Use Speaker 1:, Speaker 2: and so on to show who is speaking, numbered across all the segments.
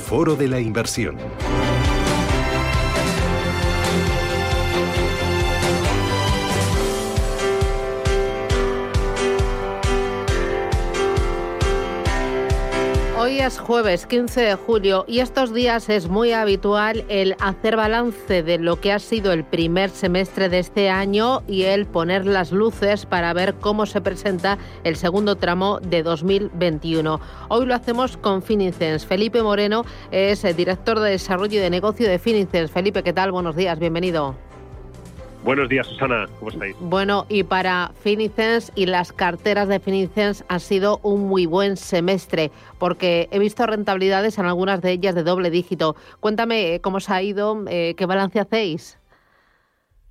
Speaker 1: Foro de la Inversión.
Speaker 2: Hoy es jueves 15 de julio y estos días es muy habitual el hacer balance de lo que ha sido el primer semestre de este año y el poner las luces para ver cómo se presenta el segundo tramo de 2021. Hoy lo hacemos con Finicens. Felipe Moreno es el director de desarrollo y de negocio de Finicens. Felipe, ¿qué tal? Buenos días, bienvenido.
Speaker 3: Buenos días, Susana. ¿Cómo estáis?
Speaker 2: Bueno, y para Finicens y las carteras de Finicens ha sido un muy buen semestre, porque he visto rentabilidades en algunas de ellas de doble dígito. Cuéntame eh, cómo se ha ido, eh, qué balance hacéis.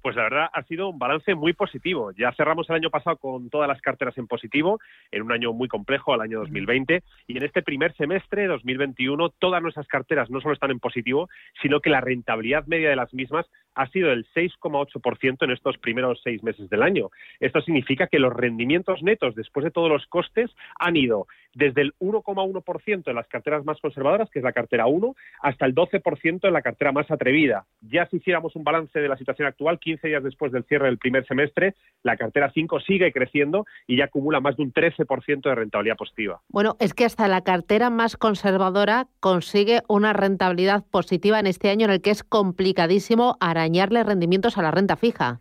Speaker 3: Pues la verdad ha sido un balance muy positivo. Ya cerramos el año pasado con todas las carteras en positivo, en un año muy complejo, el año 2020, y en este primer semestre, 2021, todas nuestras carteras no solo están en positivo, sino que la rentabilidad media de las mismas ha sido del 6,8% en estos primeros seis meses del año. Esto significa que los rendimientos netos, después de todos los costes, han ido desde el 1,1% en las carteras más conservadoras, que es la cartera 1, hasta el 12% en la cartera más atrevida. Ya si hiciéramos un balance de la situación actual, 15 días después del cierre del primer semestre, la cartera 5 sigue creciendo y ya acumula más de un 13% de rentabilidad positiva.
Speaker 2: Bueno, es que hasta la cartera más conservadora consigue una rentabilidad positiva en este año en el que es complicadísimo arañarle rendimientos a la renta fija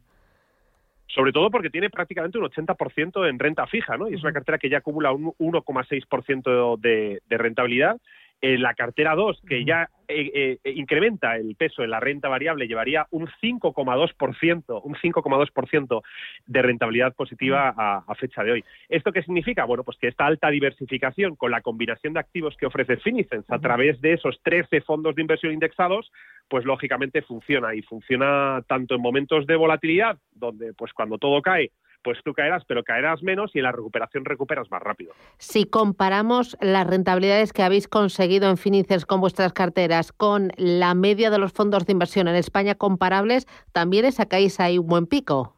Speaker 3: sobre todo porque tiene prácticamente un 80% en renta fija, ¿no? Y es una cartera que ya acumula un 1,6% de, de rentabilidad en la cartera 2, que ya eh, eh, incrementa el peso en la renta variable, llevaría un 5,2%, un 5,2% de rentabilidad positiva a, fecha de hoy. ¿Esto qué significa? Bueno, pues que esta alta diversificación con la combinación de activos que ofrece Finicens a través de esos 13 fondos de inversión indexados, pues lógicamente funciona y funciona tanto en momentos de volatilidad, donde pues cuando todo cae, pues tú caerás, pero caerás menos y en la recuperación recuperas más rápido.
Speaker 2: Si comparamos las rentabilidades que habéis conseguido en Finicers con vuestras carteras con la media de los fondos de inversión en España comparables, también sacáis ahí un buen pico.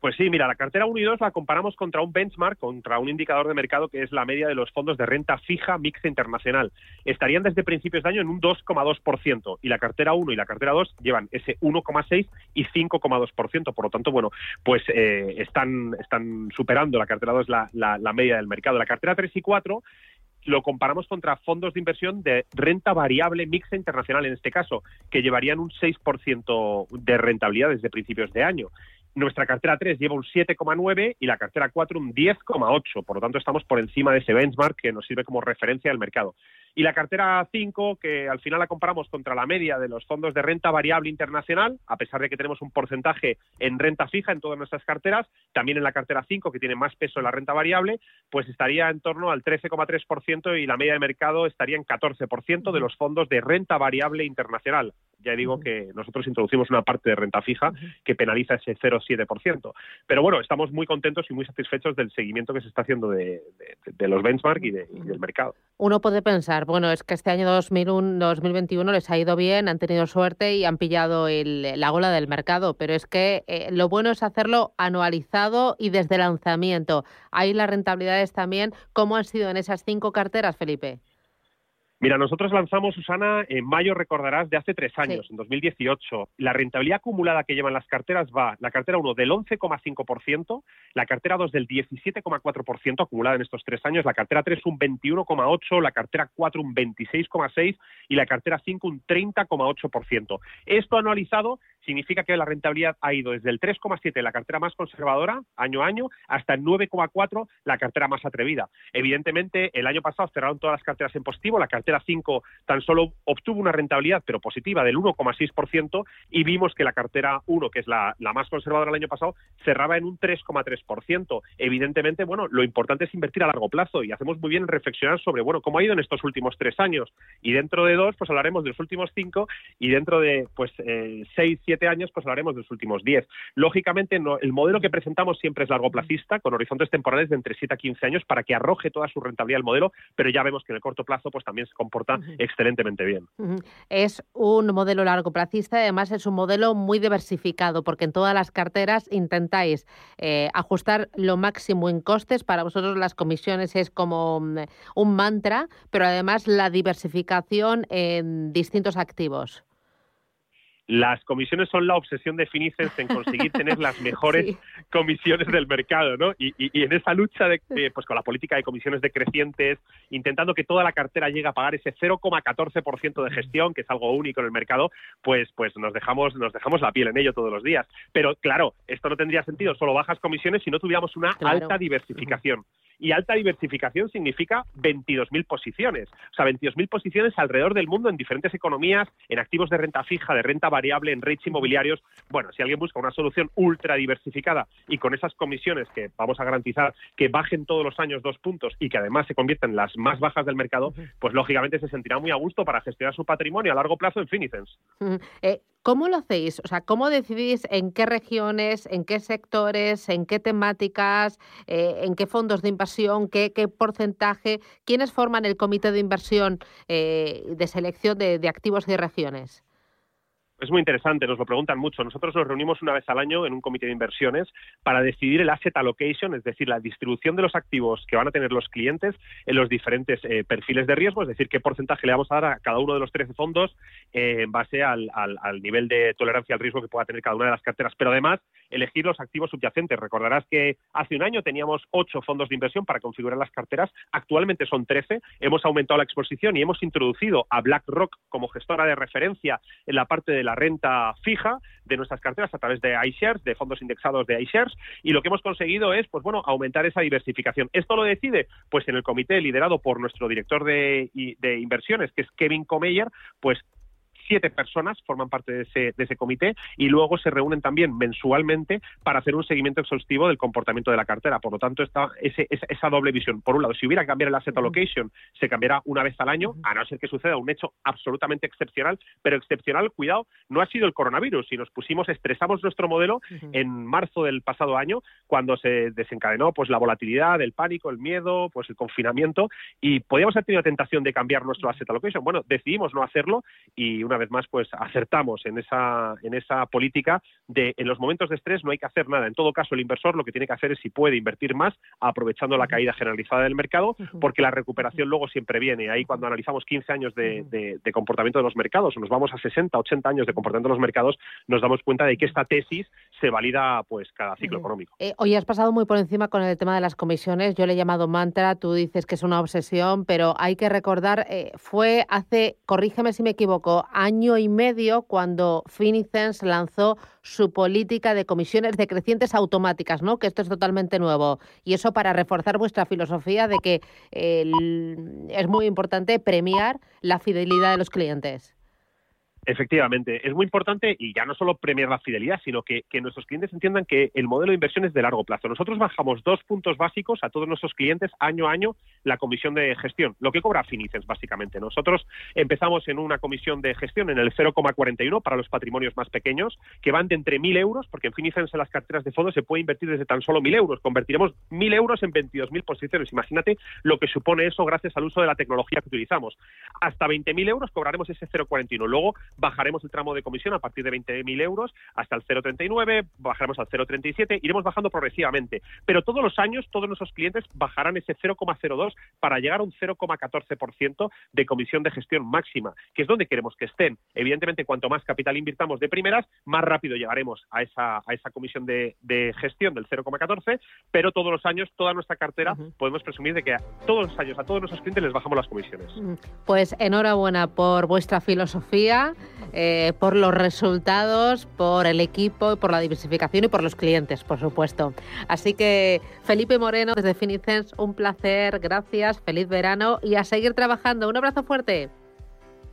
Speaker 3: Pues sí, mira, la cartera 1 y 2 la comparamos contra un benchmark, contra un indicador de mercado que es la media de los fondos de renta fija mixta internacional. Estarían desde principios de año en un 2,2% y la cartera 1 y la cartera 2 llevan ese 1,6 y 5,2%. Por lo tanto, bueno, pues eh, están, están superando la cartera 2 la, la, la media del mercado. La cartera 3 y 4 lo comparamos contra fondos de inversión de renta variable mixta internacional, en este caso, que llevarían un 6% de rentabilidad desde principios de año. Nuestra cartera 3 lleva un 7,9 y la cartera 4 un 10,8. Por lo tanto, estamos por encima de ese benchmark que nos sirve como referencia del mercado. Y la cartera 5, que al final la comparamos contra la media de los fondos de renta variable internacional, a pesar de que tenemos un porcentaje en renta fija en todas nuestras carteras, también en la cartera 5, que tiene más peso en la renta variable, pues estaría en torno al 13,3% y la media de mercado estaría en 14% de los fondos de renta variable internacional. Ya digo que nosotros introducimos una parte de renta fija que penaliza ese 0,7%. Pero bueno, estamos muy contentos y muy satisfechos del seguimiento que se está haciendo de, los benchmark y, y del mercado.
Speaker 2: Uno puede pensar, bueno, es que este año 2001, 2021 les ha ido bien, han tenido suerte y han pillado la gola del mercado, pero es que eh, lo bueno es hacerlo anualizado y desde lanzamiento. Ahí las rentabilidades también, ¿cómo han sido en esas cinco carteras, Felipe?
Speaker 3: Mira, nosotros lanzamos, Susana, en mayo, recordarás, de hace tres años, en 2018. La rentabilidad acumulada que llevan las carteras va, la cartera 1 del 11,5%, la cartera 2 del 17,4% acumulada en estos tres años, la cartera 3 un 21,8%, la cartera 4 un 26,6% y la cartera 5 un 30,8%. Esto anualizado significa que la rentabilidad ha ido desde el 3,7 la cartera más conservadora año a año hasta el 9,4 la cartera más atrevida. Evidentemente, el año pasado cerraron todas las carteras en positivo, la cartera 5 tan solo obtuvo una rentabilidad pero positiva del 1,6% y vimos que la cartera 1, que es la, la más conservadora del año pasado, cerraba en un 3,3%. Evidentemente, bueno, lo importante es invertir a largo plazo y hacemos muy bien en reflexionar sobre, bueno, cómo ha ido en estos últimos tres años y dentro de dos, pues hablaremos de los últimos cinco y dentro de, pues, eh, seis, siete años, pues hablaremos de los últimos diez. Lógicamente, no, el modelo que presentamos siempre es largo placista, con horizontes temporales de entre 7 a 15 años para que arroje toda su rentabilidad al modelo, pero ya vemos que en el corto plazo, pues también se comporta excelentemente bien.
Speaker 2: Es un modelo largo placista, además es un modelo muy diversificado, porque en todas las carteras intentáis eh, ajustar lo máximo en costes. Para vosotros las comisiones es como mm, un mantra, pero además la diversificación en distintos activos.
Speaker 3: Las comisiones son la obsesión de Finicens en conseguir tener las mejores comisiones del mercado, ¿no? Y, en esa lucha de, pues con la política de comisiones decrecientes, intentando que toda la cartera llegue a pagar ese 0,14% de gestión, que es algo único en el mercado, pues, pues nos dejamos, nos dejamos la piel en ello todos los días. Pero claro, esto no tendría sentido solo bajas comisiones si no tuviéramos una alta diversificación y alta diversificación significa 22.000 posiciones. O sea, 22.000 posiciones alrededor del mundo en diferentes economías, en activos de renta fija, de renta variable, en rates inmobiliarios. Bueno, si alguien busca una solución ultra diversificada y con esas comisiones que vamos a garantizar que bajen todos los años dos puntos y que además se conviertan en las más bajas del mercado, pues lógicamente se sentirá muy a gusto para gestionar su patrimonio a largo plazo en Finicens.
Speaker 2: Eh, ¿Cómo lo hacéis? O sea, ¿cómo decidís en qué regiones, en qué sectores, en qué temáticas, eh, en qué fondos de inversión, qué, porcentaje? ¿Quiénes forman el comité de inversión eh, de selección de activos y regiones?
Speaker 3: Es muy interesante, nos lo preguntan mucho. Nosotros nos reunimos una vez al año en un comité de inversiones para decidir el asset allocation, es decir, la distribución de los activos que van a tener los clientes en los diferentes eh, perfiles de riesgo, es decir, qué porcentaje le vamos a dar a cada uno de los 13 fondos eh, en base al, nivel de tolerancia al riesgo que pueda tener cada una de las carteras. Pero además, elegir los activos subyacentes. Recordarás que hace un año teníamos ocho fondos de inversión para configurar las carteras, actualmente son 13. Hemos aumentado la exposición y hemos introducido a BlackRock como gestora de referencia en la parte de la renta fija de nuestras carteras a través de iShares, de fondos indexados de iShares, y lo que hemos conseguido es, pues bueno, aumentar esa diversificación. Esto lo decide, pues en el comité liderado por nuestro director de, de inversiones, que es Kevin Comeyer, pues siete personas forman parte de ese, de ese comité y luego se reúnen también mensualmente para hacer un seguimiento exhaustivo del comportamiento de la cartera. Por lo tanto, está ese, esa, doble visión. Por un lado, si hubiera que cambiar el asset allocation, se cambiará una vez al año, a no ser que suceda un hecho absolutamente excepcional, pero excepcional, cuidado, no ha sido el coronavirus. Si nos pusimos, estresamos nuestro modelo en marzo del pasado año, cuando se desencadenó pues la volatilidad, el pánico, el miedo, pues el confinamiento, y podíamos haber tenido la tentación de cambiar nuestro asset allocation. Bueno, decidimos no hacerlo y una vez más pues acertamos en esa, en esa política de en los momentos de estrés no hay que hacer nada. En todo caso, el inversor lo que tiene que hacer es si puede invertir más aprovechando la caída generalizada del mercado, porque la recuperación luego siempre viene. Ahí cuando analizamos 15 años de, comportamiento de los mercados o nos vamos a 60, 80 años de comportamiento de los mercados, nos damos cuenta de que esta tesis se valida pues cada ciclo económico.
Speaker 2: Eh, hoy has pasado muy por encima con el tema de las comisiones. Yo le he llamado mantra, tú dices que es una obsesión, pero hay que recordar, eh, fue hace, corrígeme si me equivoco, año y medio cuando Finicens lanzó su política de comisiones decrecientes automáticas, ¿no? Que esto es totalmente nuevo. Y eso para reforzar vuestra filosofía de que es muy importante premiar la fidelidad de los clientes.
Speaker 3: Efectivamente, es muy importante y ya no solo premiar la fidelidad, sino que, nuestros clientes entiendan que el modelo de inversión es de largo plazo. Nosotros bajamos dos puntos básicos a todos nuestros clientes año a año la comisión de gestión, lo que cobra Finicens básicamente. Nosotros empezamos en una comisión de gestión en el 0,41 para los patrimonios más pequeños, que van de entre 1.000 euros, porque en Finicens en las carteras de fondos se puede invertir desde tan solo 1.000 euros. Convertiremos 1.000 euros en 22.000 posiciones. Imagínate lo que supone eso gracias al uso de la tecnología que utilizamos. Hasta 20.000 euros cobraremos ese 0,41. Luego bajaremos el tramo de comisión a partir de 20.000 euros hasta el 0,39, bajaremos al 0,37, iremos bajando progresivamente. Pero todos los años, todos nuestros clientes bajarán ese 0,02 para llegar a un 0,14% de comisión de gestión máxima, que es donde queremos que estén. Evidentemente, cuanto más capital invirtamos de primeras, más rápido llegaremos a esa, a esa comisión de, gestión del 0,14, pero todos los años, toda nuestra cartera, podemos presumir de que todos los años a todos nuestros clientes les bajamos las comisiones.
Speaker 2: Pues enhorabuena por vuestra filosofía eh, por los resultados, por el equipo, por la diversificación y por los clientes, por supuesto. Así que Felipe Moreno desde Finicens, un placer, gracias, feliz verano y a seguir trabajando. Un abrazo fuerte.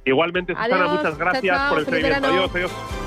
Speaker 3: Igualmente, Susana, muchas gracias por el seguimiento. Adiós, adiós.